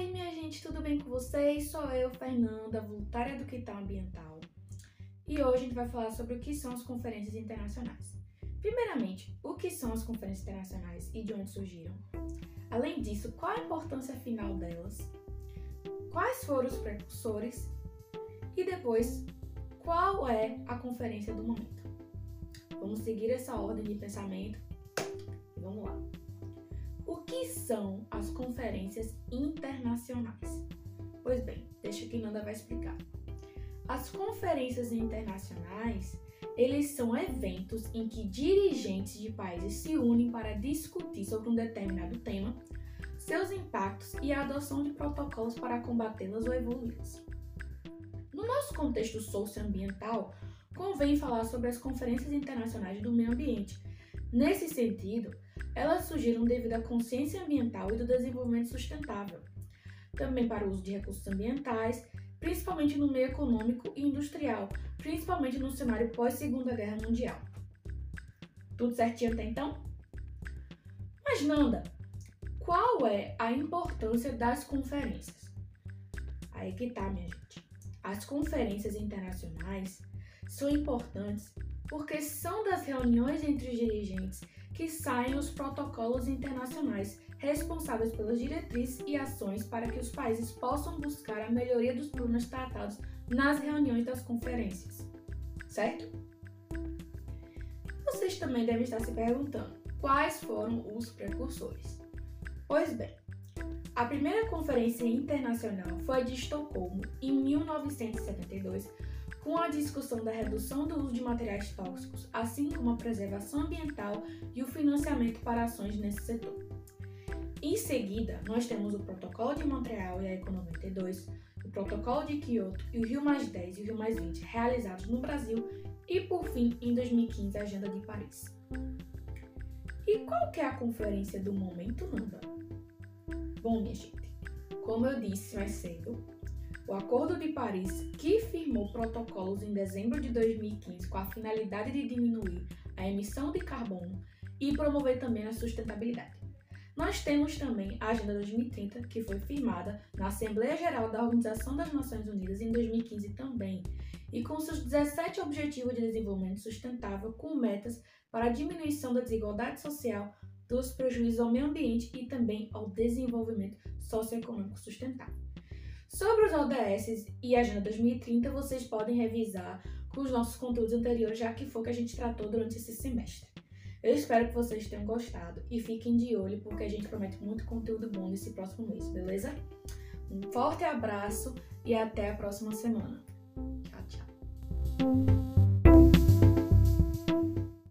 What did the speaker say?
gente, tudo bem com vocês? Sou eu, Fernanda, voluntária do Quital Ambiental. E hoje a gente vai falar sobre o que são as conferências internacionais. Primeiramente, o que são as conferências internacionais e de onde surgiram? Além disso, qual a importância final delas? Quais foram os precursores? E depois, qual é a conferência do momento? Vamos seguir essa ordem de pensamento vamos lá. O que são as conferências internacionais? Pois bem, deixa que Nanda vai explicar. As conferências internacionais, eles são eventos em que dirigentes de países se unem para discutir sobre um determinado tema, seus impactos e a adoção de protocolos para combatê-las ou evoluí-las. No nosso contexto socioambiental, convém falar sobre as conferências internacionais do meio ambiente. Nesse sentido, elas surgiram devido à consciência ambiental e do desenvolvimento sustentável, também para o uso de recursos ambientais, principalmente no meio econômico e industrial, principalmente no cenário pós-Segunda Guerra Mundial. Tudo certinho até então? Mas, Nanda, qual é a importância das conferências? Aí que tá, minha gente. As conferências internacionais são importantes porque são das reuniões entre os dirigentes que saem os protocolos internacionais responsáveis pelas diretrizes e ações para que os países possam buscar a melhoria dos problemas tratados nas reuniões das conferências. Certo? Vocês também devem estar se perguntando quais foram os precursores. Pois bem, a primeira conferência internacional foi a de Estocolmo em 1972 com a discussão da redução do uso de materiais tóxicos, assim como a preservação ambiental e o financiamento para ações nesse setor. Em seguida, nós temos o Protocolo de Montreal e a ECO 92, o Protocolo de Kyoto e o Rio Mais 10 e o Rio Mais 20 realizados no Brasil e, por fim, em 2015, a Agenda de Paris. E qual que é a conferência do momento, Nanda? Bom, minha gente, como eu disse mais cedo, o Acordo de Paris, que firmou protocolos em dezembro de 2015 com a finalidade de diminuir a emissão de carbono e promover também a sustentabilidade. Nós temos também a Agenda 2030, que foi firmada na Assembleia Geral da Organização das Nações Unidas em 2015 também, e com seus 17 Objetivos de Desenvolvimento Sustentável com metas para a diminuição da desigualdade social, dos prejuízos ao meio ambiente e também ao desenvolvimento socioeconômico sustentável. Sobre os ODS e a Agenda 2030, vocês podem revisar com os nossos conteúdos anteriores, já que foi o que a gente tratou durante esse semestre. Eu espero que vocês tenham gostado e fiquem de olho, porque a gente promete muito conteúdo bom nesse próximo mês, beleza? Um forte abraço e até a próxima semana. Tchau, tchau.